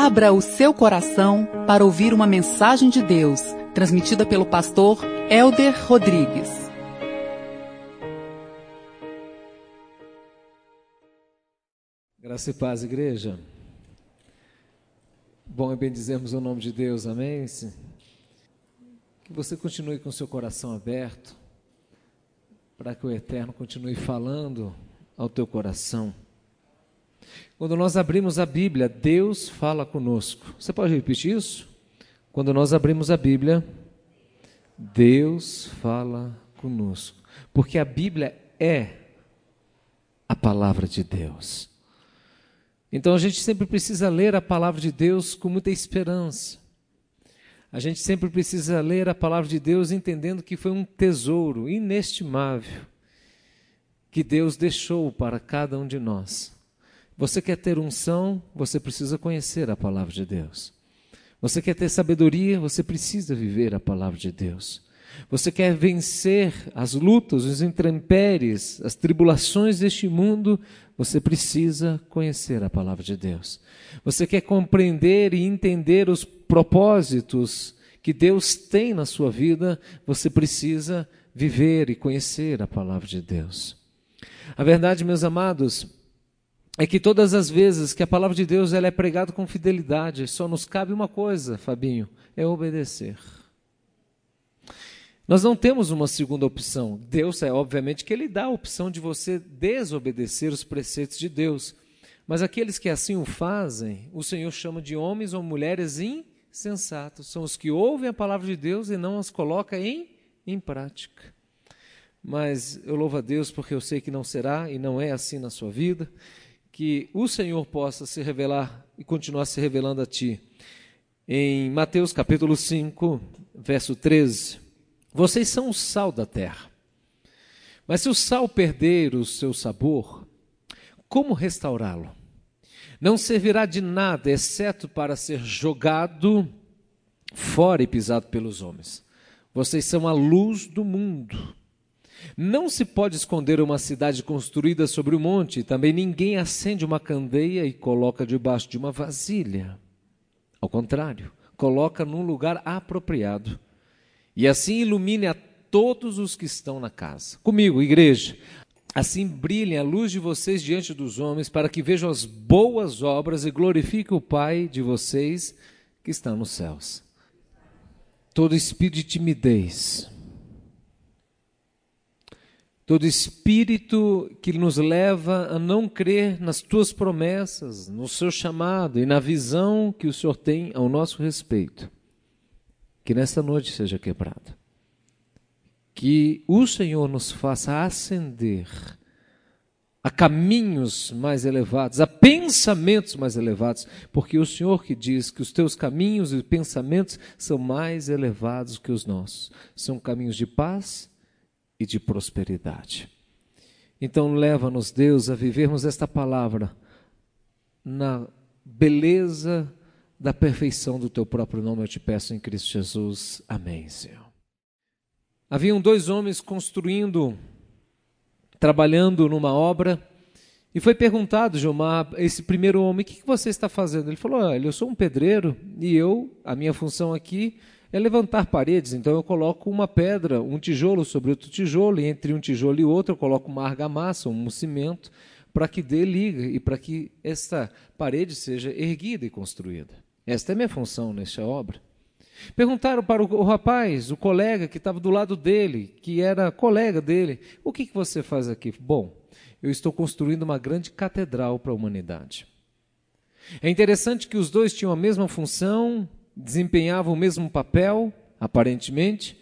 Abra o seu coração para ouvir uma mensagem de Deus, transmitida pelo pastor Elder Rodrigues. Graça e paz, igreja. Bom é bendizermos o nome de Deus, amém? Que você continue com seu coração aberto, para que o Eterno continue falando ao teu coração. Quando nós abrimos a Bíblia, Deus fala conosco. Você pode repetir isso? Quando nós abrimos a Bíblia, Deus fala conosco. Porque a Bíblia é a palavra de Deus. Então a gente sempre precisa ler a palavra de Deus com muita esperança. A gente sempre precisa ler a palavra de Deus entendendo que foi um tesouro inestimável que Deus deixou para cada um de nós. Você quer ter unção, você precisa conhecer a palavra de Deus. Você quer ter sabedoria, você precisa viver a palavra de Deus. Você quer vencer as lutas, os intempéries, as tribulações deste mundo, você precisa conhecer a palavra de Deus. Você quer compreender e entender os propósitos que Deus tem na sua vida, você precisa viver e conhecer a palavra de Deus. A verdade, meus amados, é que todas as vezes que a palavra de Deus ela é pregada com fidelidade, só nos cabe uma coisa, Fabinho, é obedecer. Nós não temos uma segunda opção. Deus é obviamente que ele dá a opção de você desobedecer os preceitos de Deus. Mas aqueles que assim o fazem, o Senhor chama de homens ou mulheres insensatos. São os que ouvem a palavra de Deus e não as colocam em, em prática. Mas eu louvo a Deus porque eu sei que não será e não é assim na sua vida que o Senhor possa se revelar e continuar se revelando a ti. Em Mateus capítulo 5, verso 13: Vocês são o sal da terra. Mas se o sal perder o seu sabor, como restaurá-lo? Não servirá de nada, exceto para ser jogado fora e pisado pelos homens. Vocês são a luz do mundo. Não se pode esconder uma cidade construída sobre o monte, também ninguém acende uma candeia e coloca debaixo de uma vasilha. Ao contrário, coloca num lugar apropriado. E assim ilumine a todos os que estão na casa. Comigo, igreja. Assim brilhe a luz de vocês diante dos homens, para que vejam as boas obras e glorifiquem o Pai de vocês que está nos céus. Todo espírito de timidez, todo espírito que nos leva a não crer nas tuas promessas, no seu chamado e na visão que o Senhor tem ao nosso respeito. Que nesta noite seja quebrado. Que o Senhor nos faça ascender a caminhos mais elevados, a pensamentos mais elevados, porque o Senhor que diz que os teus caminhos e pensamentos são mais elevados que os nossos. São caminhos de paz, e de prosperidade. Então, leva-nos, Deus, a vivermos esta palavra na beleza da perfeição do teu próprio nome, eu te peço em Cristo Jesus. Amém, Senhor. Haviam dois homens construindo, trabalhando numa obra, e foi perguntado, Gilmar, esse primeiro homem, o que você está fazendo? Ele falou, olha, eu sou um pedreiro e eu, a minha função aqui é levantar paredes. Então eu coloco uma pedra, um tijolo sobre outro tijolo, e entre um tijolo e outro eu coloco uma argamassa, um cimento, para que dê liga e para que esta parede seja erguida e construída. Esta é a minha função nesta obra. Perguntaram para o, rapaz, o colega que estava do lado dele, que era colega dele, o que, que você faz aqui? Bom, eu estou construindo uma grande catedral para a humanidade. É interessante que os dois tinham a mesma função, desempenhavam o mesmo papel, aparentemente,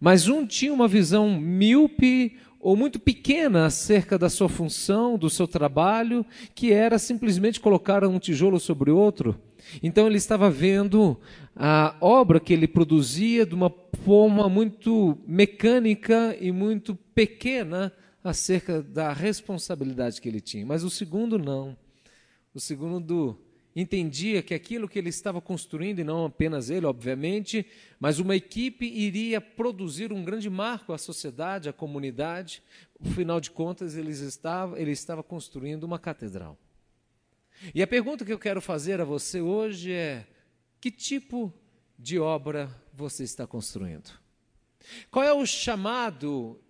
mas um tinha uma visão míope ou muito pequena acerca da sua função, do seu trabalho, que era simplesmente colocar um tijolo sobre outro. Então ele estava vendo a obra que ele produzia de uma forma muito mecânica e muito pequena acerca da responsabilidade que ele tinha. Mas o segundo não. O segundo entendia que aquilo que ele estava construindo, e não apenas ele, obviamente, mas uma equipe iria produzir um grande marco à sociedade, à comunidade. Afinal de contas, ele estava, ele estava construindo uma catedral. E a pergunta que eu quero fazer a você hoje é: que tipo de obra você está construindo? Qual é o chamado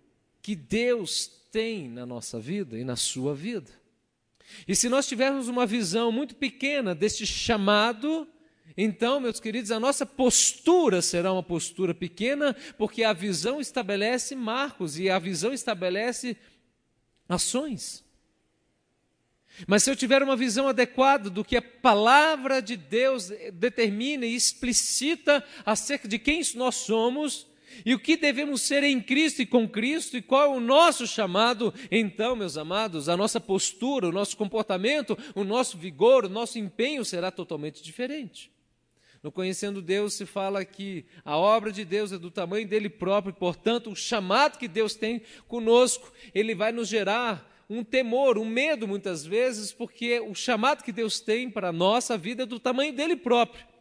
que Deus tem na nossa vida e na sua vida? E se nós tivermos uma visão muito pequena deste chamado, então, meus queridos, a nossa postura será uma postura pequena, porque a visão estabelece marcos e a visão estabelece ações. Mas se eu tiver uma visão adequada do que a palavra de Deus determina e explicita acerca de quem nós somos e o que devemos ser em Cristo e com Cristo e qual é o nosso chamado, então, meus amados, a nossa postura, o nosso comportamento, o nosso vigor, o nosso empenho será totalmente diferente. No Conhecendo Deus se fala que a obra de Deus é do tamanho dele próprio, portanto, o chamado que Deus tem conosco, ele vai nos gerar um temor, um medo muitas vezes, porque o chamado que Deus tem para a nossa vida é do tamanho dele próprio.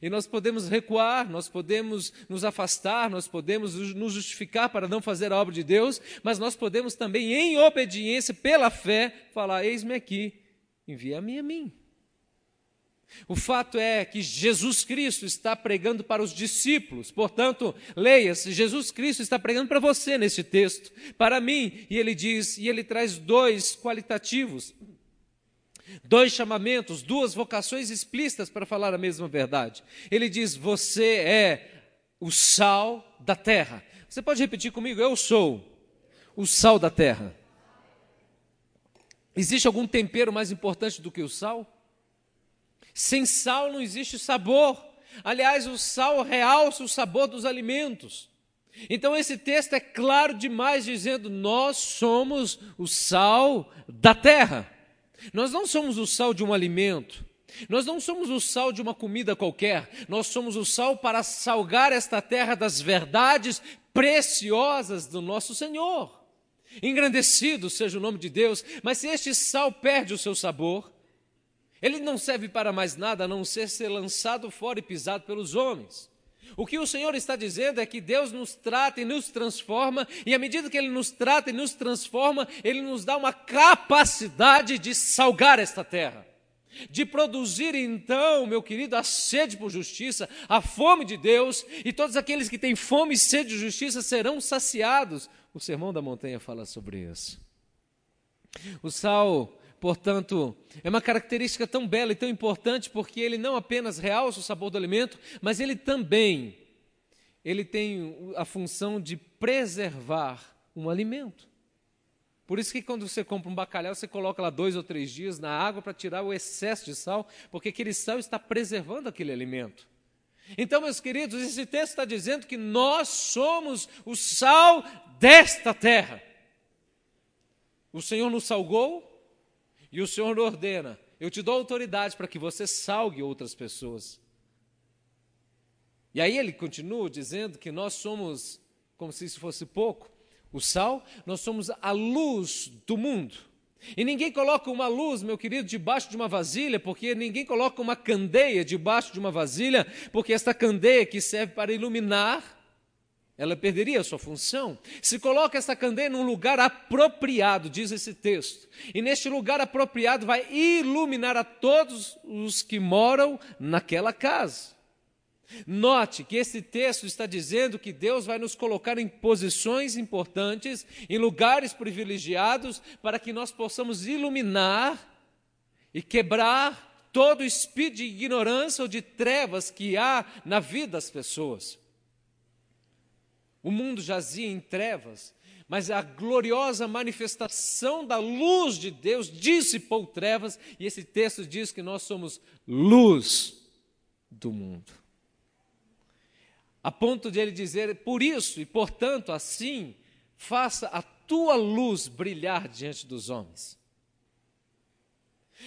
E nós podemos recuar, nós podemos nos afastar, nós podemos nos justificar para não fazer a obra de Deus, mas nós podemos também, em obediência, pela fé, falar: Eis-me aqui, envia-me a mim. O fato é que Jesus Cristo está pregando para os discípulos, portanto, leia-se, Jesus Cristo está pregando para você nesse texto, para mim, e ele diz, e ele traz dois qualitativos, dois chamamentos, duas vocações explícitas para falar a mesma verdade. Ele diz: Você é o sal da terra. Você pode repetir comigo? Eu sou o sal da terra. Existe algum tempero mais importante do que o sal? Sem sal não existe sabor. Aliás, o sal realça o sabor dos alimentos. Então, esse texto é claro demais, dizendo: nós somos o sal da terra. Nós não somos o sal de um alimento. Nós não somos o sal de uma comida qualquer, nós somos o sal para salgar esta terra das verdades preciosas do nosso Senhor. Engrandecido seja o nome de Deus, mas se este sal perde o seu sabor, ele não serve para mais nada a não ser ser lançado fora e pisado pelos homens. O que o Senhor está dizendo é que Deus nos trata e nos transforma, e à medida que Ele nos trata e nos transforma, Ele nos dá uma capacidade de salgar esta terra, de produzir então, meu querido, a sede por justiça, a fome de Deus, e todos aqueles que têm fome e sede de justiça serão saciados. O Sermão da Montanha fala sobre isso. O sal Portanto, é uma característica tão bela e tão importante porque ele não apenas realça o sabor do alimento, mas ele também ele tem a função de preservar um alimento. Por isso que quando você compra um bacalhau, você coloca lá dois ou três dias na água para tirar o excesso de sal, porque aquele sal está preservando aquele alimento. Então, meus queridos, esse texto está dizendo que nós somos o sal desta terra. O Senhor nos salgou, e o Senhor ordena: Eu te dou autoridade para que você salgue outras pessoas. E aí ele continua dizendo que nós somos, como se isso fosse pouco, o sal, nós somos a luz do mundo. E ninguém coloca uma luz, meu querido, debaixo de uma vasilha, porque ninguém coloca uma candeia debaixo de uma vasilha, porque esta candeia que serve para iluminar ela perderia a sua função. Se coloca essa candeia num lugar apropriado, diz esse texto. E neste lugar apropriado vai iluminar a todos os que moram naquela casa. Note que esse texto está dizendo que Deus vai nos colocar em posições importantes, em lugares privilegiados, para que nós possamos iluminar e quebrar todo o espírito de ignorância ou de trevas que há na vida das pessoas. O mundo jazia em trevas, mas a gloriosa manifestação da luz de Deus dissipou trevas, e esse texto diz que nós somos luz do mundo. A ponto de ele dizer, por isso e portanto assim, faça a tua luz brilhar diante dos homens.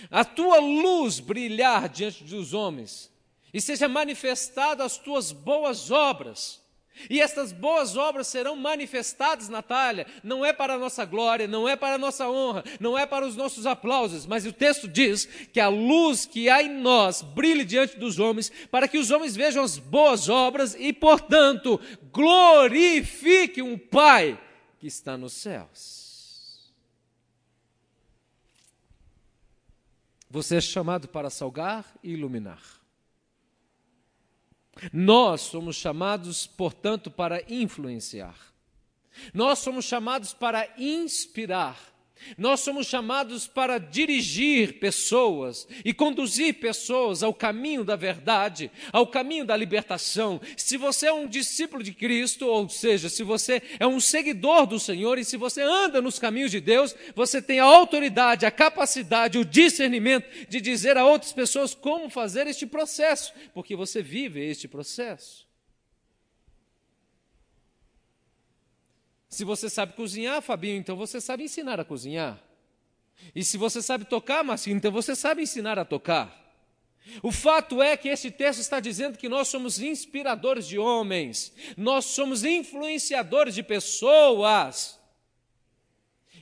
A tua luz brilhar diante dos homens, e seja manifestada as tuas boas obras e estas boas obras serão manifestadas, Natália, não é para a nossa glória, não é para a nossa honra, não é para os nossos aplausos, mas o texto diz que a luz que há em nós brilhe diante dos homens, para que os homens vejam as boas obras e, portanto, glorifiquem um Pai que está nos céus. Você é chamado para salgar e iluminar. Nós somos chamados, portanto, para influenciar. Nós somos chamados para inspirar. Nós somos chamados para dirigir pessoas e conduzir pessoas ao caminho da verdade, ao caminho da libertação. Se você é um discípulo de Cristo, ou seja, se você é um seguidor do Senhor e se você anda nos caminhos de Deus, você tem a autoridade, a capacidade, o discernimento de dizer a outras pessoas como fazer este processo, porque você vive este processo. Se você sabe cozinhar, Fabinho, então você sabe ensinar a cozinhar. E se você sabe tocar, Marcinho, então você sabe ensinar a tocar. O fato é que esse texto está dizendo que nós somos inspiradores de homens, nós somos influenciadores de pessoas.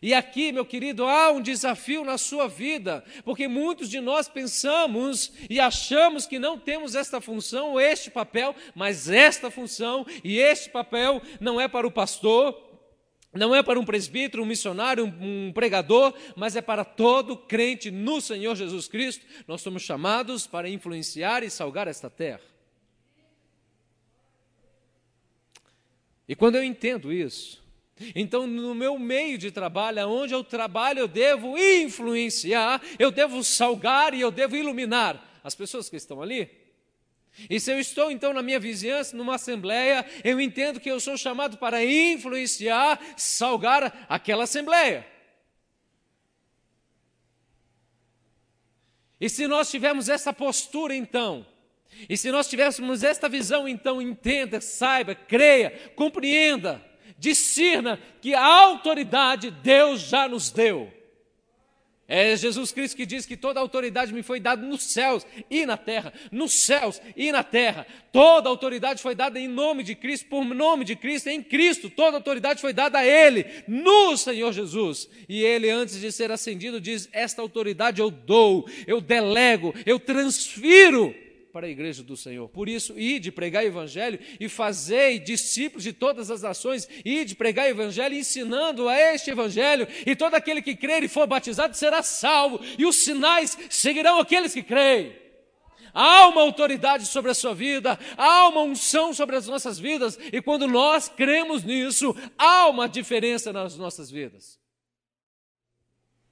E aqui, meu querido, há um desafio na sua vida, porque muitos de nós pensamos e achamos que não temos esta função ou este papel, mas esta função e este papel não é para o pastor, não é para um presbítero, um missionário, um, um, pregador, mas é para todo crente no Senhor Jesus Cristo. Nós somos chamados para influenciar e salgar esta terra. E quando eu entendo isso, então no meu meio de trabalho, onde eu trabalho, eu devo influenciar, eu devo salgar e eu devo iluminar as pessoas que estão ali. E se eu estou então na minha vizinhança, numa assembleia, eu entendo que eu sou chamado para influenciar, salgar aquela assembleia. E se nós tivermos essa postura então, e se nós tivéssemos esta visão, então entenda, saiba, creia, compreenda, discirna que a autoridade Deus já nos deu. É Jesus Cristo que diz que toda autoridade me foi dada nos céus e na terra, nos céus e na terra. Toda autoridade foi dada em nome de Cristo, por nome de Cristo, em Cristo. Toda autoridade foi dada a Ele, no Senhor Jesus. E Ele, antes de ser ascendido, diz: Esta autoridade eu dou, eu delego, eu transfiro para a igreja do Senhor. Por isso, ide pregar o evangelho e fazei discípulos de todas as nações, ide pregar o evangelho ensinando a este evangelho, e todo aquele que crer e for batizado será salvo, e os sinais seguirão aqueles que creem. Há uma autoridade sobre a sua vida, há uma unção sobre as nossas vidas, e quando nós cremos nisso, há uma diferença nas nossas vidas.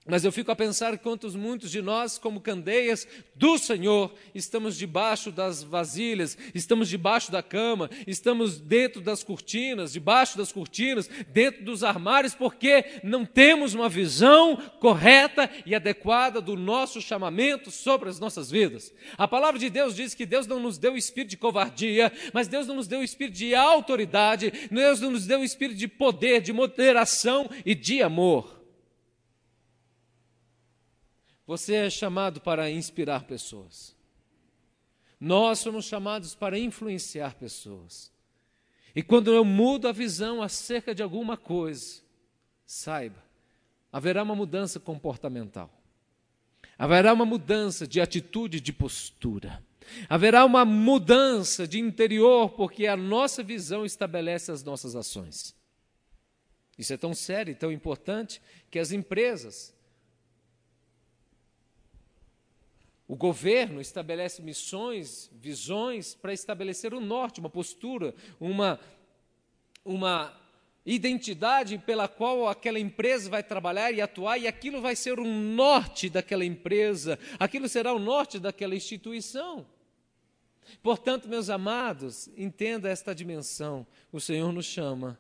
Mas eu fico a pensar quantos muitos de nós, como candeias do Senhor, estamos debaixo das vasilhas, estamos debaixo da cama, estamos dentro das cortinas, debaixo das cortinas, dentro dos armários, porque não temos uma visão correta e adequada do nosso chamamento sobre as nossas vidas. A palavra de Deus diz que Deus não nos deu o espírito de covardia, mas Deus não nos deu o espírito de autoridade, Deus não nos deu o espírito de poder, de moderação e de amor. Você é chamado para inspirar pessoas. Nós somos chamados para influenciar pessoas. E quando eu mudo a visão acerca de alguma coisa, saiba, haverá uma mudança comportamental. Haverá uma mudança de atitude, de postura. Haverá uma mudança de interior, porque a nossa visão estabelece as nossas ações. Isso é tão sério e tão importante que as empresas O governo estabelece missões, visões para estabelecer o norte, uma postura, uma, uma identidade pela qual aquela empresa vai trabalhar e atuar, e aquilo vai ser o norte daquela empresa, aquilo será o norte daquela instituição. Portanto, meus amados, entenda esta dimensão. O Senhor nos chama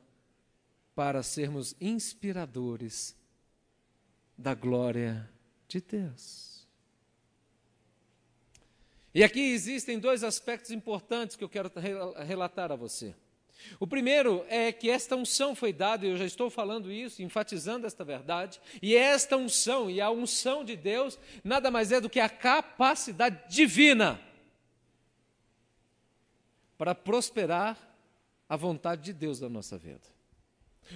para sermos inspiradores da glória de Deus. E aqui existem dois aspectos importantes que eu quero relatar a você. O primeiro é que esta unção foi dada, e eu já estou falando isso, enfatizando esta verdade, e esta unção, e a unção de Deus, nada mais é do que a capacidade divina para prosperar a vontade de Deus na nossa vida.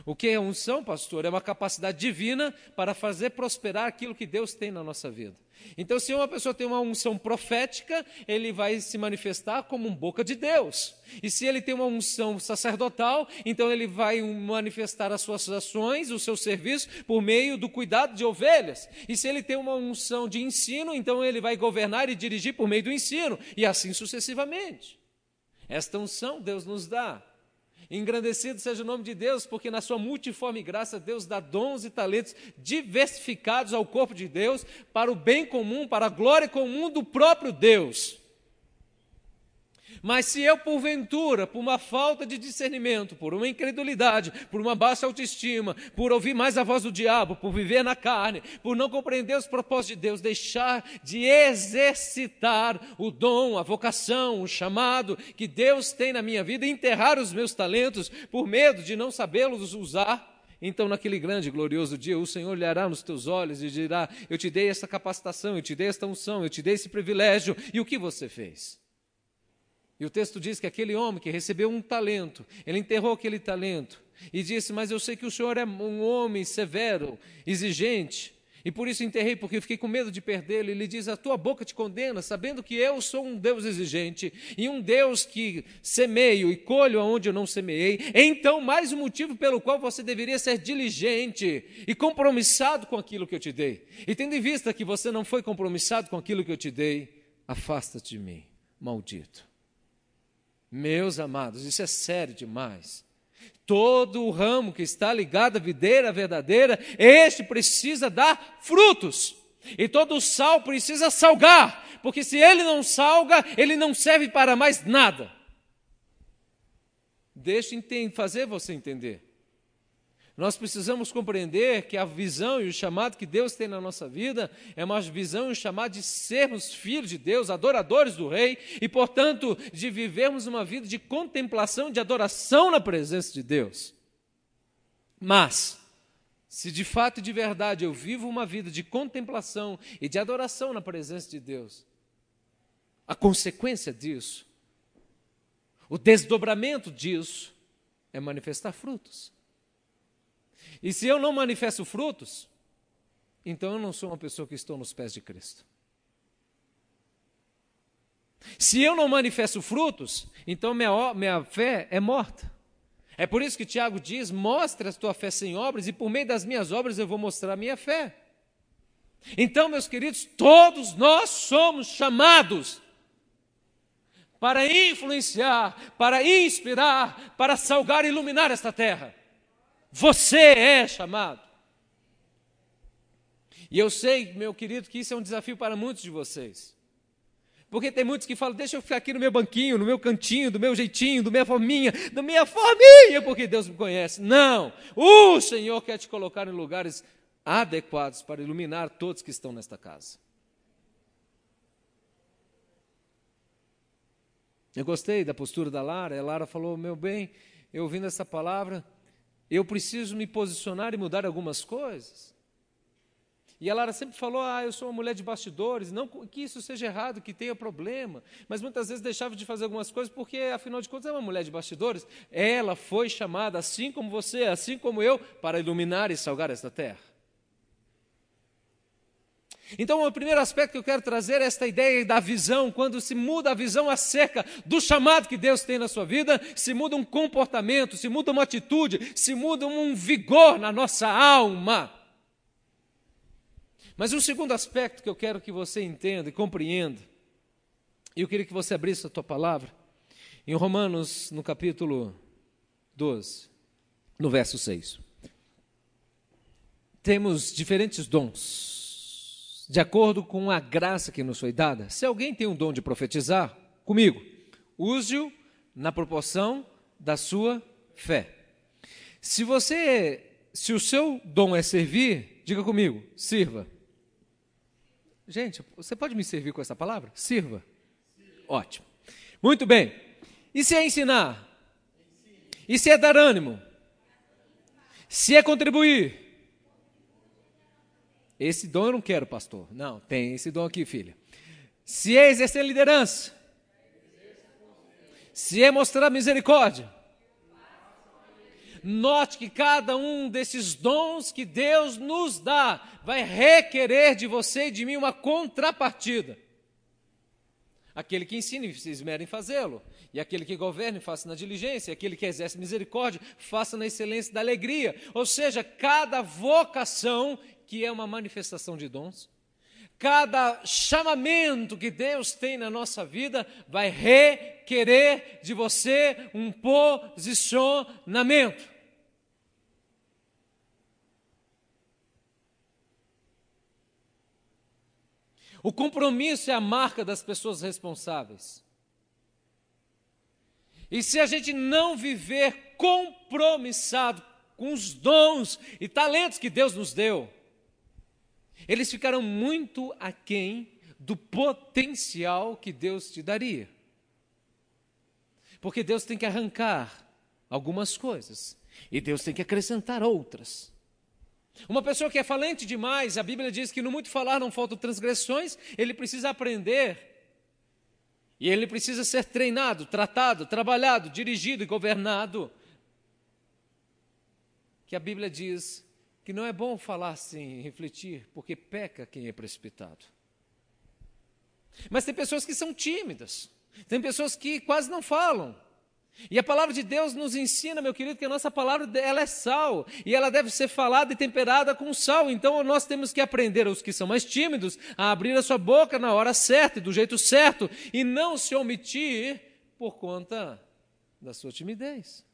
O que é unção, pastor? É uma capacidade divina para fazer prosperar aquilo que Deus tem na nossa vida. Então, se uma pessoa tem uma unção profética, ele vai se manifestar como um boca de Deus. E se ele tem uma unção sacerdotal, então ele vai manifestar as suas ações, o seu serviço, por meio do cuidado de ovelhas. E se ele tem uma unção de ensino, então ele vai governar e dirigir por meio do ensino, e assim sucessivamente. Esta unção Deus nos dá. Engrandecido seja o nome de Deus, porque na sua multiforme graça Deus dá dons e talentos diversificados ao corpo de Deus para o bem comum, para a glória comum do próprio Deus. Mas se eu, porventura, por uma falta de discernimento, por uma incredulidade, por uma baixa autoestima, por ouvir mais a voz do diabo, por viver na carne, por não compreender os propósitos de Deus, deixar de exercitar o dom, a vocação, o chamado que Deus tem na minha vida, enterrar os meus talentos por medo de não sabê-los usar, então, naquele grande e glorioso dia, o Senhor olhará nos teus olhos e dirá: Eu te dei essa capacitação, eu te dei esta unção, eu te dei esse privilégio, e o que você fez? E o texto diz que aquele homem que recebeu um talento, ele enterrou aquele talento e disse: Mas eu sei que o senhor é um homem severo, exigente, e por isso enterrei, porque fiquei com medo de perdê-lo. Ele diz: A tua boca te condena, sabendo que eu sou um Deus exigente e um Deus que semeio e colho aonde eu não semeei. Então, mais um motivo pelo qual você deveria ser diligente e compromissado com aquilo que eu te dei. E tendo em vista que você não foi compromissado com aquilo que eu te dei, afasta-te de mim, maldito. Meus amados, isso é sério demais. Todo o ramo que está ligado à videira verdadeira, este precisa dar frutos. E todo o sal precisa salgar, porque se ele não salga, ele não serve para mais nada. Deixe fazer você entender. Nós precisamos compreender que a visão e o chamado que Deus tem na nossa vida é uma visão e um chamado de sermos filhos de Deus, adoradores do Rei, e, portanto, de vivermos uma vida de contemplação, de adoração na presença de Deus. Mas, se de fato e de verdade eu vivo uma vida de contemplação e de adoração na presença de Deus, a consequência disso, o desdobramento disso, é manifestar frutos. E se eu não manifesto frutos, então eu não sou uma pessoa que estou nos pés de Cristo. Se eu não manifesto frutos, então minha, minha fé é morta. É por isso que Tiago diz: mostra a tua fé sem obras, e por meio das minhas obras eu vou mostrar a minha fé. Então, meus queridos, todos nós somos chamados para influenciar, para inspirar, para salgar e iluminar esta terra. Você é chamado. E eu sei, meu querido, que isso é um desafio para muitos de vocês. Porque tem muitos que falam, deixa eu ficar aqui no meu banquinho, no meu cantinho, do meu jeitinho, do minha forminha, da minha forminha, porque Deus me conhece. Não! O Senhor quer te colocar em lugares adequados para iluminar todos que estão nesta casa. Eu gostei da postura da Lara. A Lara falou: Meu bem, eu ouvindo essa palavra, eu preciso me posicionar e mudar algumas coisas. E a Lara sempre falou: Ah, eu sou uma mulher de bastidores. Não que isso seja errado, que tenha problema. Mas muitas vezes deixava de fazer algumas coisas porque, afinal de contas, é uma mulher de bastidores. Ela foi chamada, assim como você, assim como eu, para iluminar e salgar esta terra. Então, o primeiro aspecto que eu quero trazer é esta ideia da visão. Quando se muda a visão acerca do chamado que Deus tem na sua vida, se muda um comportamento, se muda uma atitude, se muda um vigor na nossa alma. Mas um segundo aspecto que eu quero que você entenda e compreenda, e eu queria que você abrisse a tua palavra, em Romanos, no capítulo 12, no verso 6. Temos diferentes dons de acordo com a graça que nos foi dada. Se alguém tem um dom de profetizar, comigo, use-o na proporção da sua fé. Se você, se o seu dom é servir, diga comigo, sirva. Gente, você pode me servir com essa palavra? Sirva. Ótimo. Muito bem. E se é ensinar? E se é dar ânimo? Se é contribuir? Esse dom eu não quero, pastor. Não, tem esse dom aqui, filha. Se é exercer liderança, se é mostrar misericórdia, Note que cada um desses dons que Deus nos dá vai requerer de você e de mim uma contrapartida. Aquele que ensine, se esmere em fazê-lo. E aquele que governe, faça na diligência. E aquele que exerce misericórdia, faça na excelência da alegria. Ou seja, cada vocação, que é uma manifestação de dons, cada chamamento que Deus tem na nossa vida, vai requerer de você um posicionamento. O compromisso é a marca das pessoas responsáveis. E se a gente não viver compromissado com os dons e talentos que Deus nos deu, eles ficarão muito aquém do potencial que Deus te daria. Porque Deus tem que arrancar algumas coisas e Deus tem que acrescentar outras. Uma pessoa que é falante demais, a Bíblia diz que no muito falar não faltam transgressões, ele precisa aprender. E ele precisa ser treinado, tratado, trabalhado, dirigido e governado. Que a Bíblia diz que não é bom falar sem refletir, porque peca quem é precipitado. Mas tem pessoas que são tímidas, tem pessoas que quase não falam. E a palavra de Deus nos ensina, meu querido, que a nossa palavra ela é sal e ela deve ser falada e temperada com sal. Então nós temos que aprender, os que são mais tímidos, a abrir a sua boca na hora certa e do jeito certo e não se omitir por conta da sua timidez.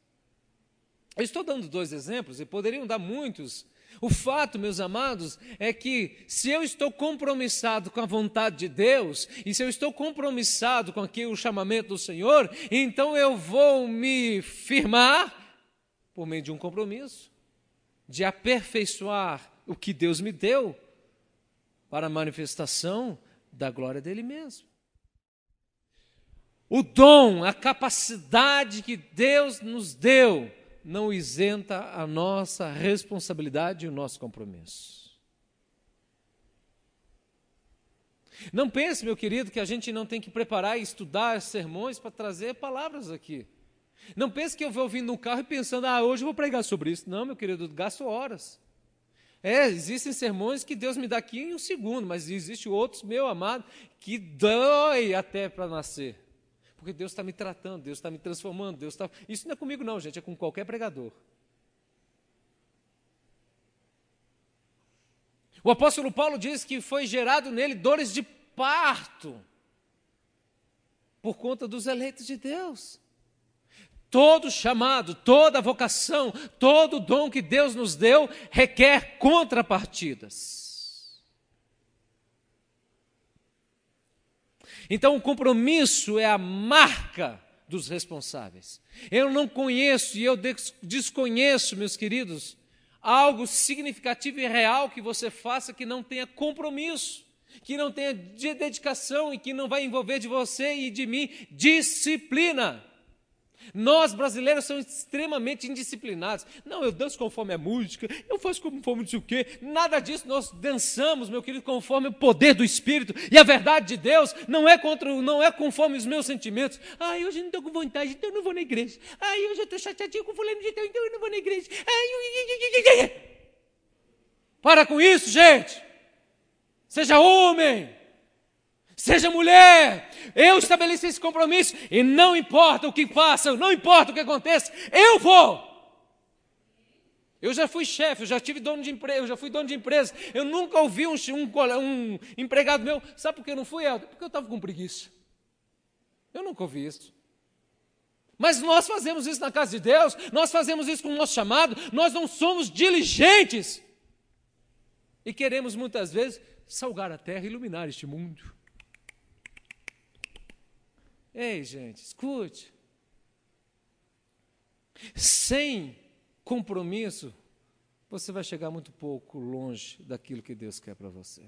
Eu estou dando dois exemplos e poderiam dar muitos o fato, meus amados, é que se eu estou compromissado com a vontade de Deus, e se eu estou compromissado com aqui o chamamento do Senhor, então eu vou me firmar por meio de um compromisso, de aperfeiçoar o que Deus me deu para a manifestação da glória dele mesmo. O dom, a capacidade que Deus nos deu não isenta a nossa responsabilidade e o nosso compromisso. Não pense, meu querido, que a gente não tem que preparar e estudar sermões para trazer palavras aqui. Não pense que eu vou ouvindo no carro e pensando, ah, hoje eu vou pregar sobre isso. Não, meu querido, gasto horas. É, existem sermões que Deus me dá aqui em um segundo, mas existem outros, meu amado, que dói até para nascer. Porque Deus está me tratando, Deus está me transformando, Deus está. Isso não é comigo, não, gente, é com qualquer pregador. O apóstolo Paulo diz que foi gerado nele dores de parto por conta dos eleitos de Deus. Todo chamado, toda vocação, todo dom que Deus nos deu requer contrapartidas. Então, o compromisso é a marca dos responsáveis. Eu não conheço e eu desconheço, meus queridos, algo significativo e real que você faça que não tenha compromisso, que não tenha dedicação e que não vai envolver de você e de mim disciplina. Nós brasileiros somos extremamente indisciplinados. Não, eu danço conforme a música, eu faço conforme não sei o quê. Nada disso, nós dançamos, meu querido, conforme o poder do Espírito. E a verdade de Deus não é, contra, não é conforme os meus sentimentos. Ai, hoje eu não estou com vontade, então eu não vou na igreja. Ai, hoje eu estou chateadinho com fulano de então eu não vou na igreja. Ai, Para com isso, gente. Seja homem. Seja mulher, eu estabeleci esse compromisso e não importa o que façam, não importa o que aconteça, eu vou. Eu já fui chefe, eu já tive dono de empresa, eu já fui dono de empresa. Eu nunca ouvi um, um, um empregado meu, sabe por que eu não fui? Porque eu estava com preguiça. Eu nunca ouvi isso. Mas nós fazemos isso na casa de Deus, nós fazemos isso com o nosso chamado, nós não somos diligentes. E queremos muitas vezes salgar a terra e iluminar este mundo. Ei, gente, escute. Sem compromisso, você vai chegar muito pouco longe daquilo que Deus quer para você.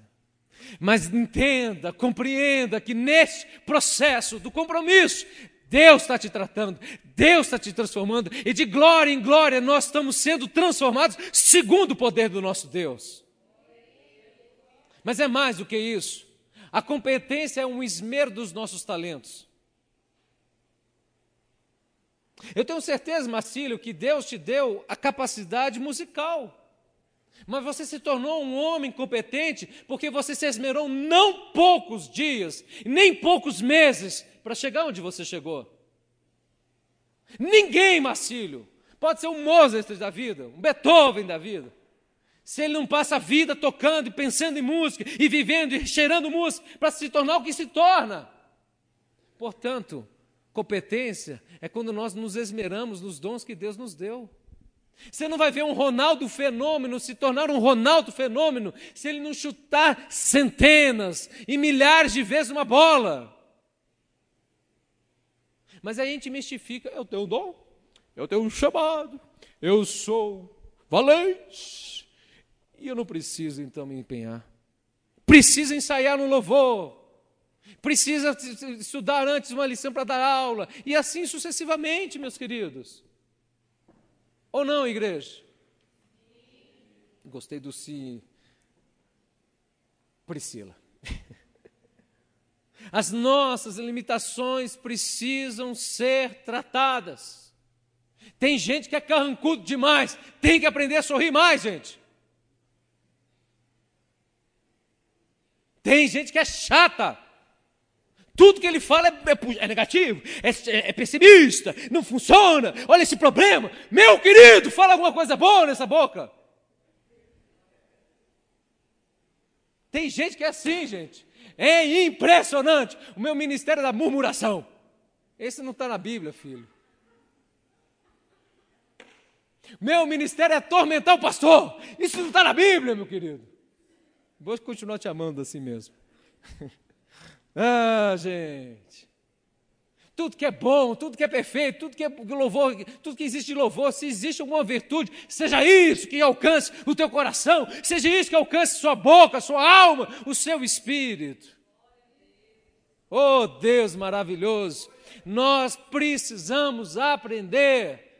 Mas entenda, compreenda que nesse processo do compromisso, Deus está te tratando, Deus está te transformando, e de glória em glória nós estamos sendo transformados segundo o poder do nosso Deus. Mas é mais do que isso. A competência é um esmero dos nossos talentos. Eu tenho certeza, Marcílio, que Deus te deu a capacidade musical. Mas você se tornou um homem competente porque você se esmerou não poucos dias, nem poucos meses para chegar onde você chegou. Ninguém, Marcílio, pode ser um Mozart da vida, um Beethoven da vida, se ele não passa a vida tocando e pensando em música e vivendo e cheirando música para se tornar o que se torna. Portanto, competência é quando nós nos esmeramos nos dons que Deus nos deu. Você não vai ver um Ronaldo fenômeno se tornar um Ronaldo fenômeno se ele não chutar centenas e milhares de vezes uma bola. Mas aí a gente mistifica: eu tenho um dom, eu tenho um chamado, eu sou valente, e eu não preciso então me empenhar. Precisa ensaiar no louvor, precisa estudar antes uma lição para dar aula, e assim sucessivamente, meus queridos. Ou não, igreja? Gostei do sim. Priscila. As nossas limitações precisam ser tratadas. Tem gente que é carrancudo demais, tem que aprender a sorrir mais, gente. Tem gente que é chata. Tudo que ele fala é, é, é negativo, é, é, pessimista, não funciona. Olha esse problema. Meu querido, fala alguma coisa boa nessa boca. Tem gente que é assim, gente. É impressionante. O meu ministério é da murmuração. Esse não está na Bíblia, filho. Meu ministério é atormentar o pastor. Isso não está na Bíblia, meu querido. Vou continuar te amando assim mesmo. ah, gente. Tudo que é bom, tudo que é perfeito, tudo que é louvor, tudo que existe de louvor, se existe alguma virtude, seja isso que alcance o teu coração, seja isso que alcance sua boca, sua alma, o seu espírito. Oh Deus maravilhoso, nós precisamos aprender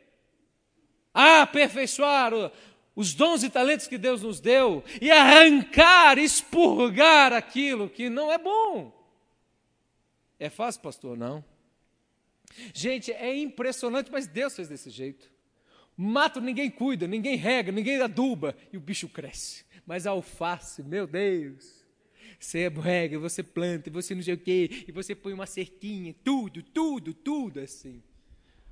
a aperfeiçoar os dons e talentos que Deus nos deu e arrancar, expurgar aquilo que não é bom. É fácil, pastor? Não. Gente, é impressionante, mas Deus fez desse jeito. Mato ninguém cuida, ninguém rega, ninguém aduba e o bicho cresce. Mas a alface, meu Deus, você rega, você planta, você não sei o quê, e você põe uma cerquinha, tudo, tudo, tudo assim.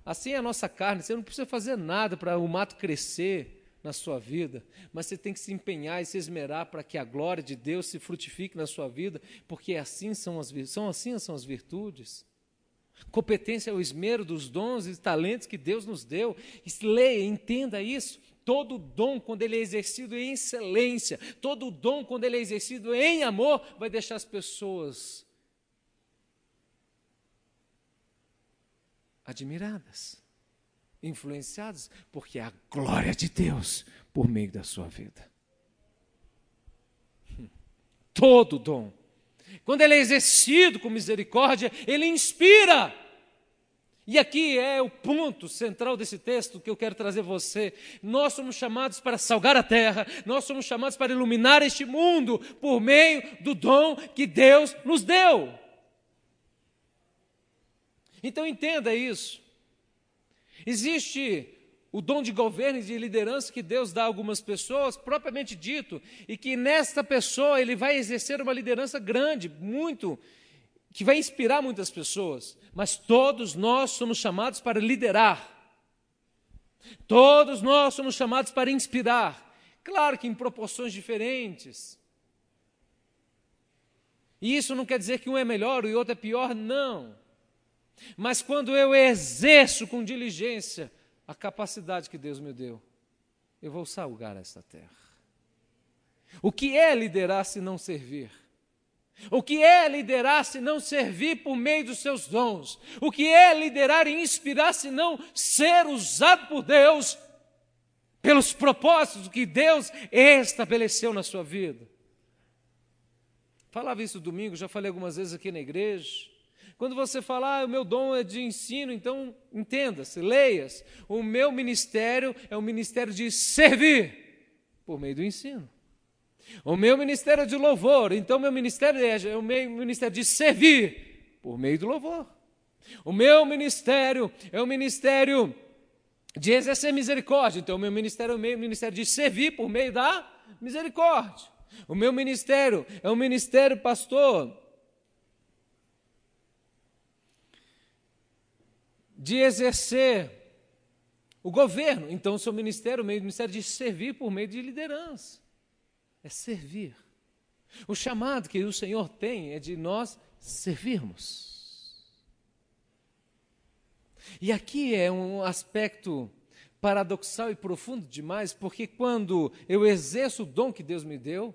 Assim é a nossa carne, você não precisa fazer nada para o mato crescer na sua vida, mas você tem que se empenhar e se esmerar para que a glória de Deus se frutifique na sua vida, porque assim são as são assim são as virtudes. Competência é o esmero dos dons e talentos que Deus nos deu. Leia, entenda isso. Todo dom, quando ele é exercido em excelência, todo dom, quando ele é exercido em amor, vai deixar as pessoas admiradas, influenciadas, porque é a glória de Deus por meio da sua vida. Todo dom quando ele é exercido com misericórdia, ele inspira. E aqui é o ponto central desse texto que eu quero trazer você. Nós somos chamados para salgar a terra, nós somos chamados para iluminar este mundo por meio do dom que Deus nos deu. Então entenda isso. Existe o dom de governo e de liderança que Deus dá a algumas pessoas, propriamente dito, e que nesta pessoa ele vai exercer uma liderança grande, muito, que vai inspirar muitas pessoas. Mas todos nós somos chamados para liderar. Todos nós somos chamados para inspirar. Claro que em proporções diferentes. E isso não quer dizer que um é melhor e o outro é pior, não. Mas quando eu exerço com diligência a capacidade que Deus me deu, eu vou salgar esta terra. O que é liderar se não servir? O que é liderar se não servir por meio dos seus dons? O que é liderar e inspirar se não ser usado por Deus pelos propósitos que Deus estabeleceu na sua vida? Falava isso domingo, já falei algumas vezes aqui na igreja. Quando você fala, ah, o meu dom é de ensino, então entenda-se, leias. O meu ministério é o ministério de servir por meio do ensino. O meu ministério é de louvor, então meu ministério é, é o meu ministério de servir por meio do louvor. O meu ministério é o ministério de exercer misericórdia. Então, o meu ministério é o meu ministério de servir por meio da misericórdia. O meu ministério é o ministério, pastor, de exercer o governo. Então, o seu ministério, o meu ministério de servir por meio de liderança. É servir. O chamado que o Senhor tem é de nós servirmos. E aqui é um aspecto paradoxal e profundo demais, porque quando eu exerço o dom que Deus me deu,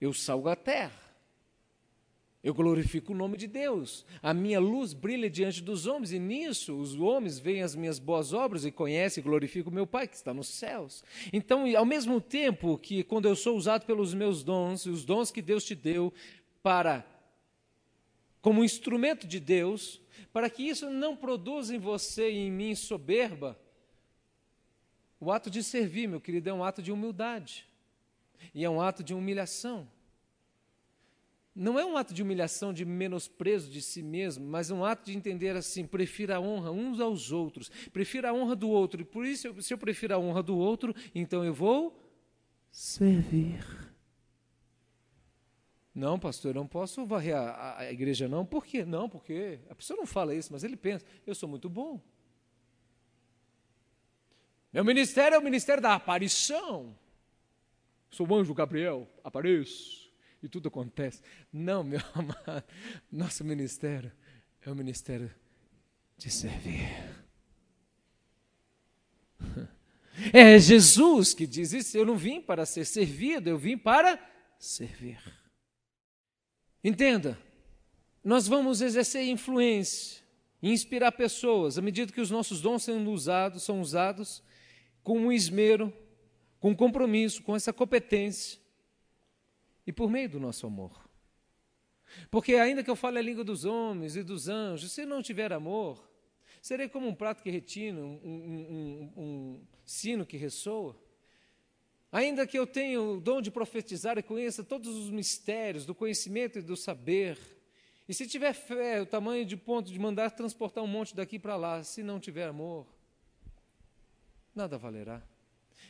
eu salgo a terra. Eu glorifico o nome de Deus. A minha luz brilha diante dos homens, e nisso os homens veem as minhas boas obras e conhecem e glorificam o meu Pai que está nos céus. Então, ao mesmo tempo que quando eu sou usado pelos meus dons, os dons que Deus te deu para como instrumento de Deus, para que isso não produza em você e em mim soberba, o ato de servir, meu querido, é um ato de humildade. E é um ato de humilhação. Não é um ato de humilhação, de menosprezo de si mesmo, mas um ato de entender assim: prefira a honra uns aos outros, prefira a honra do outro. E por isso, se eu prefiro a honra do outro, então eu vou servir. Não, pastor, eu não posso varrer a, a, igreja, não. Por quê? Não, porque a pessoa não fala isso, mas ele pensa: eu sou muito bom. Meu ministério é o ministério da aparição. Sou o anjo Gabriel, apareço e tudo acontece. Não, meu amado, nosso ministério é o ministério de servir. É Jesus que diz isso. Eu não vim para ser servido, eu vim para servir. Entenda, nós vamos exercer influência e inspirar pessoas à medida que os nossos dons sendo usados, são usados com um esmero, com compromisso, com essa competência e por meio do nosso amor. Porque ainda que eu fale a língua dos homens e dos anjos, se não tiver amor, serei como um prato que retina, um, um, um, um sino que ressoa. Ainda que eu tenha o dom de profetizar e conheça todos os mistérios do conhecimento e do saber, e se tiver fé, o tamanho de ponto de mandar transportar um monte daqui para lá, se não tiver amor, nada valerá.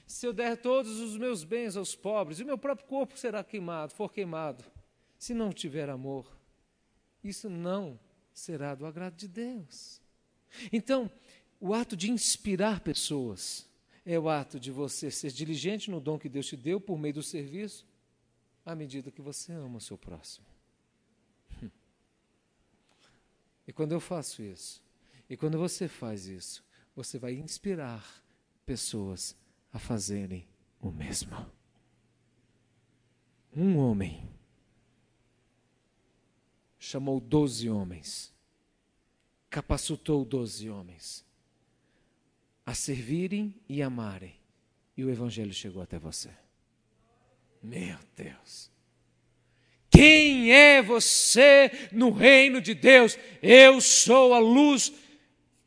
Se eu der todos os meus bens aos pobres, o meu próprio corpo será queimado, for queimado, se não tiver amor, isso não será do agrado de Deus. Então, o ato de inspirar pessoas, é o ato de você ser diligente no dom que Deus te deu por meio do serviço, à medida que você ama o seu próximo. E quando eu faço isso, e quando você faz isso, você vai inspirar pessoas a fazerem o mesmo. Um homem chamou doze homens, capacitou doze homens a servirem e amarem. E o Evangelho chegou até você. Meu Deus. Quem é você no reino de Deus? Eu sou a luz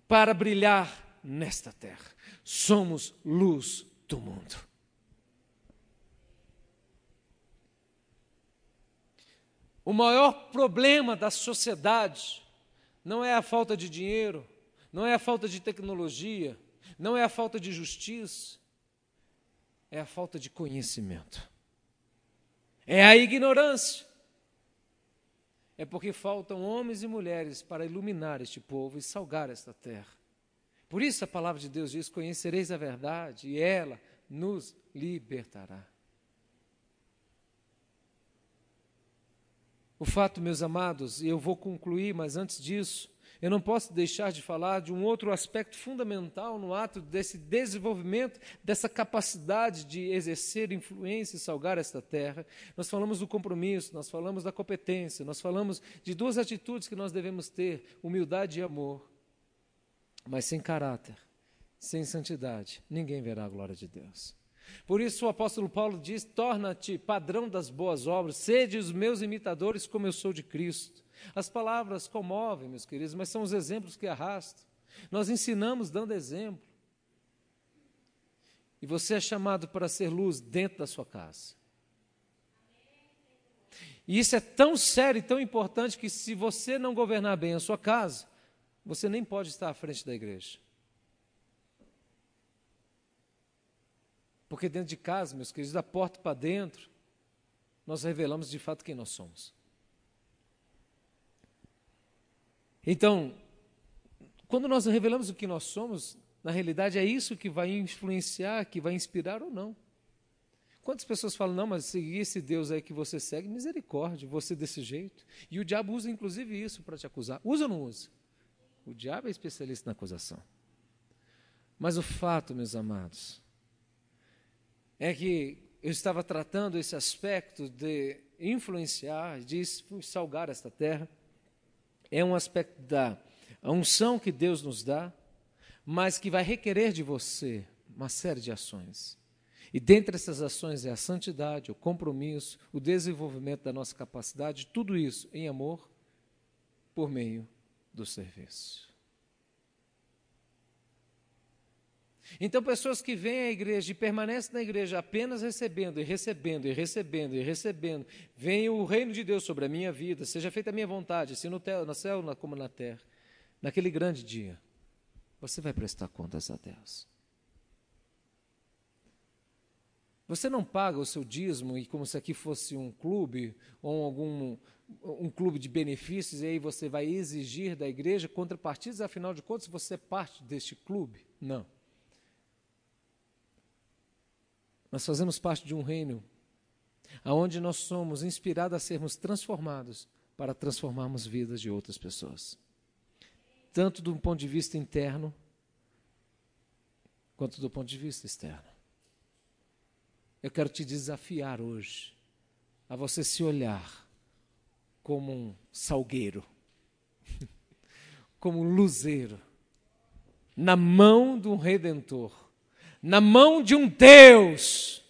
para brilhar nesta terra. Somos luz do mundo. O maior problema da sociedade não é a falta de dinheiro, não é a falta de tecnologia, não é a falta de justiça, é a falta de conhecimento. É a ignorância. É porque faltam homens e mulheres para iluminar este povo e salgar esta terra. Por isso a palavra de Deus diz: Conhecereis a verdade, e ela nos libertará. O fato, meus amados, e eu vou concluir, mas antes disso, eu não posso deixar de falar de um outro aspecto fundamental no ato desse desenvolvimento, dessa capacidade de exercer influência e salgar esta terra. Nós falamos do compromisso, nós falamos da competência, nós falamos de duas atitudes que nós devemos ter: humildade e amor. Mas sem caráter, sem santidade, ninguém verá a glória de Deus. Por isso o apóstolo Paulo diz: torna-te padrão das boas obras, sede os meus imitadores como eu sou de Cristo. As palavras comovem, meus queridos, mas são os exemplos que arrastam. Nós ensinamos dando exemplo. E você é chamado para ser luz dentro da sua casa. E isso é tão sério e tão importante que se você não governar bem a sua casa, você nem pode estar à frente da igreja. Porque dentro de casa, meus queridos, da porta para dentro, nós revelamos de fato quem nós somos. Então, quando nós revelamos o que nós somos, na realidade é isso que vai influenciar, que vai inspirar ou não. Quantas pessoas falam, não, mas seguir esse Deus aí que você segue, misericórdia, você desse jeito. E o diabo usa inclusive isso para te acusar. Usa ou não usa? O diabo é especialista na acusação. Mas o fato, meus amados, é que eu estava tratando esse aspecto de influenciar, de salgar esta terra. É um aspecto da unção que Deus nos dá, mas que vai requerer de você uma série de ações. E dentre essas ações é a santidade, o compromisso, o desenvolvimento da nossa capacidade, tudo isso em amor, por meio do serviço. Então, pessoas que vêm à igreja e permanecem na igreja apenas recebendo e recebendo e recebendo e recebendo, vem o reino de Deus sobre a minha vida, seja feita a minha vontade, assim no, no céu como na terra, naquele grande dia, você vai prestar contas a Deus. Você não paga o seu dízimo e como se aqui fosse um clube ou algum um clube de benefícios e aí você vai exigir da igreja contrapartidas, afinal de contas você é parte deste clube? Não. Nós fazemos parte de um reino aonde nós somos inspirados a sermos transformados para transformarmos vidas de outras pessoas. Tanto do ponto de vista interno quanto do ponto de vista externo. Eu quero te desafiar hoje a você se olhar como um salgueiro, como um luzeiro, na mão de um redentor, na mão de um Deus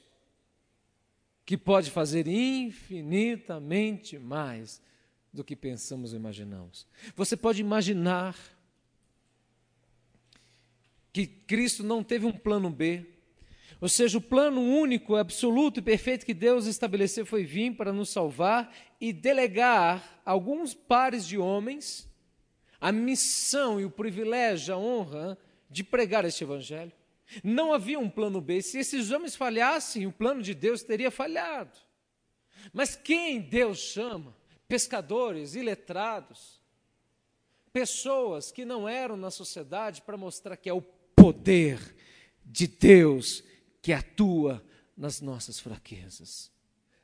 que pode fazer infinitamente mais do que pensamos ou imaginamos. Você pode imaginar que Cristo não teve um plano B, ou seja, o plano único, absoluto e perfeito que Deus estabeleceu foi vir para nos salvar e delegar a alguns pares de homens a missão e o privilégio, a honra de pregar este evangelho. Não havia um plano B. Se esses homens falhassem, o plano de Deus teria falhado. Mas quem Deus chama? Pescadores, iletrados, pessoas que não eram na sociedade para mostrar que é o poder de Deus que atua nas nossas fraquezas.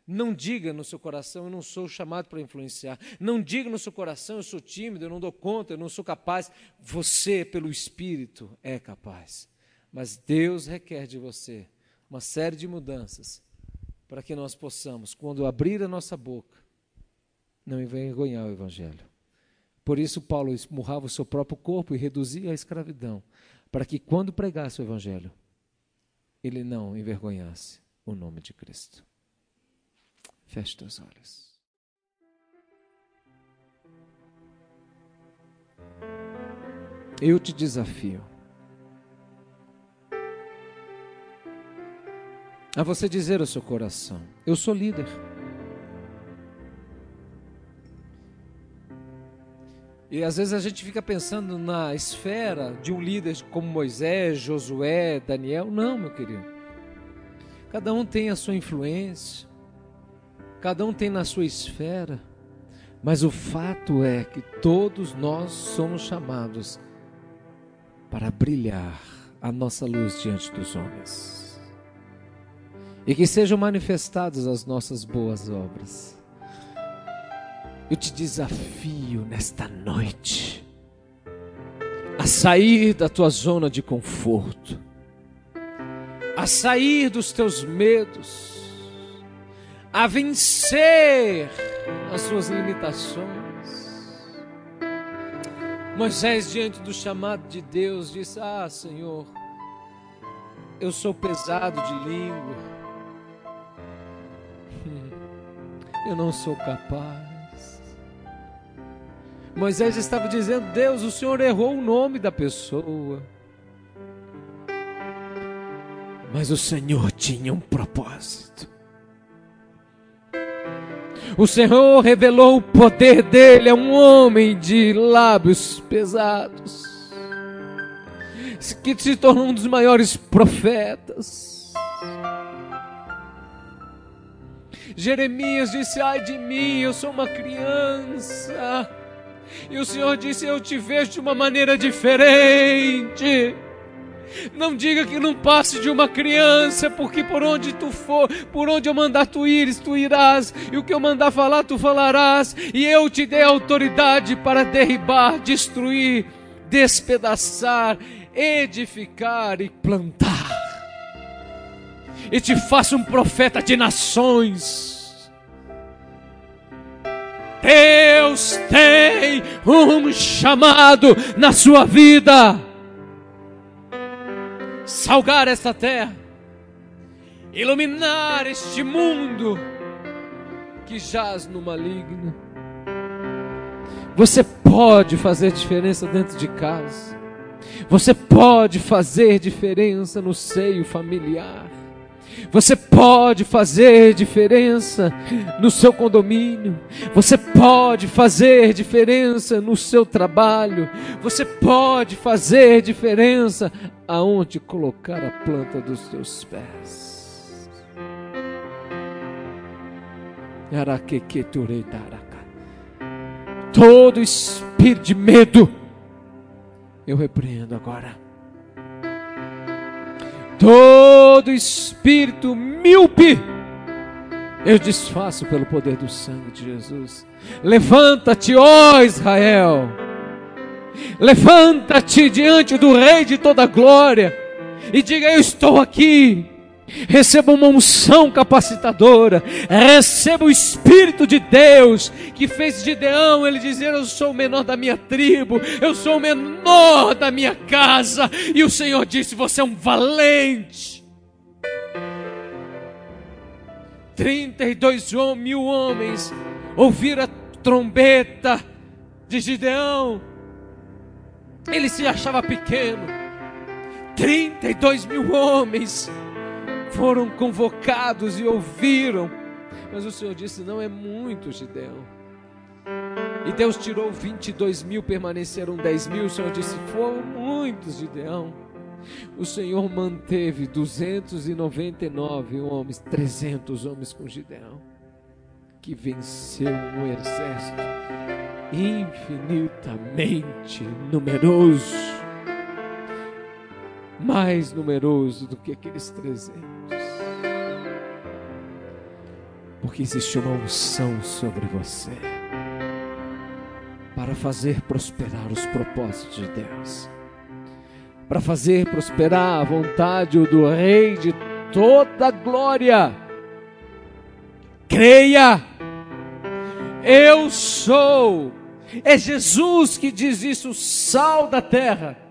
Não diga no seu coração, eu não sou chamado para influenciar. Não diga no seu coração, eu sou tímido, eu não dou conta, eu não sou capaz. Você, pelo Espírito, é capaz. Mas Deus requer de você uma série de mudanças para que nós possamos, quando abrir a nossa boca, não envergonhar o Evangelho. Por isso, Paulo esmurrava o seu próprio corpo e reduzia a escravidão, para que, quando pregasse o Evangelho, ele não envergonhasse o nome de Cristo. Feche teus olhos. Eu te desafio a você dizer ao seu coração: Eu sou líder. E às vezes a gente fica pensando na esfera de um líder como Moisés, Josué, Daniel. Não, meu querido. Cada um tem a sua influência, cada um tem na sua esfera, mas o fato é que todos nós somos chamados para brilhar a nossa luz diante dos homens e que sejam manifestadas as nossas boas obras. Eu te desafio nesta noite a sair da tua zona de conforto, a sair dos teus medos, a vencer as suas limitações. Moisés, diante do chamado de Deus, disse: Ah, Senhor, eu sou pesado de língua, eu não sou capaz. Moisés estava dizendo: Deus, o Senhor errou o nome da pessoa. Mas o Senhor tinha um propósito. O Senhor revelou o poder dele a um homem de lábios pesados, que se tornou um dos maiores profetas. Jeremias disse: Ai de mim, eu sou uma criança. E o Senhor disse: Eu te vejo de uma maneira diferente. Não diga que não passe de uma criança, porque por onde tu for, por onde eu mandar tu ires, tu irás, e o que eu mandar falar, tu falarás, e eu te dei autoridade para derribar, destruir, despedaçar, edificar e plantar. E te faço um profeta de nações. Deus tem um chamado na sua vida salgar esta terra, iluminar este mundo que jaz no maligno. Você pode fazer diferença dentro de casa. Você pode fazer diferença no seio familiar. Você pode fazer diferença no seu condomínio. Você pode fazer diferença no seu trabalho. Você pode fazer diferença aonde colocar a planta dos teus pés. Todo espírito de medo, eu repreendo agora Todo espírito míope, eu desfaço pelo poder do sangue de Jesus. Levanta-te, ó Israel. Levanta-te diante do Rei de toda glória e diga: Eu estou aqui. Receba uma unção capacitadora, receba o Espírito de Deus que fez Gideão ele dizer: Eu sou o menor da minha tribo, eu sou o menor da minha casa, e o Senhor disse: Você é um valente. 32 mil homens ouviram a trombeta de Gideão, ele se achava pequeno. 32 mil homens foram convocados e ouviram. Mas o Senhor disse: Não é muito, Gideão. E Deus tirou 22 mil, permaneceram 10 mil. O Senhor disse: Foram muitos, Gideão. O Senhor manteve 299 homens, 300 homens com Gideão, que venceu um exército infinitamente numeroso, mais numeroso do que aqueles 300. Porque existe uma unção sobre você para fazer prosperar os propósitos de Deus, para fazer prosperar a vontade do Rei de toda glória. Creia, eu sou. É Jesus que diz isso, sal da terra.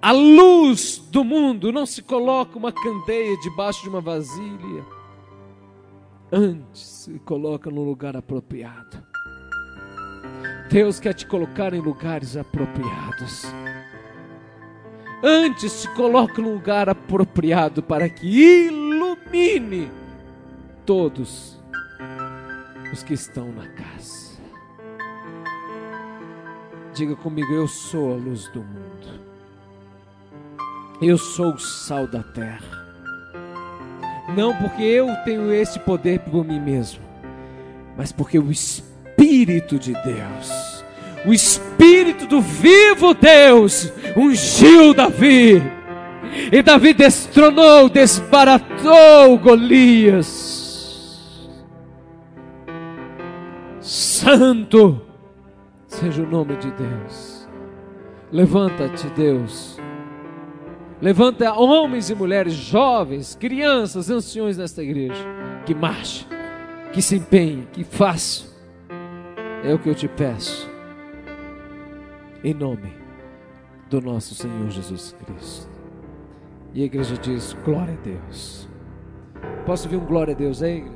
A luz do mundo não se coloca uma candeia debaixo de uma vasilha antes se coloca no lugar apropriado. Deus quer te colocar em lugares apropriados. Antes se coloca no lugar apropriado para que ilumine todos os que estão na casa. Diga comigo, eu sou a luz do mundo. Eu sou o sal da terra. Não porque eu tenho esse poder por mim mesmo, mas porque o Espírito de Deus, o Espírito do vivo Deus, ungiu Davi. E Davi destronou, desbaratou Golias. Santo seja o nome de Deus. Levanta-te, Deus Levanta homens e mulheres, jovens, crianças, anciões nesta igreja. Que marche, que se empenhe, que faça. É o que eu te peço. Em nome do nosso Senhor Jesus Cristo. E a igreja diz: Glória a Deus. Posso ouvir um glória a Deus aí, igreja?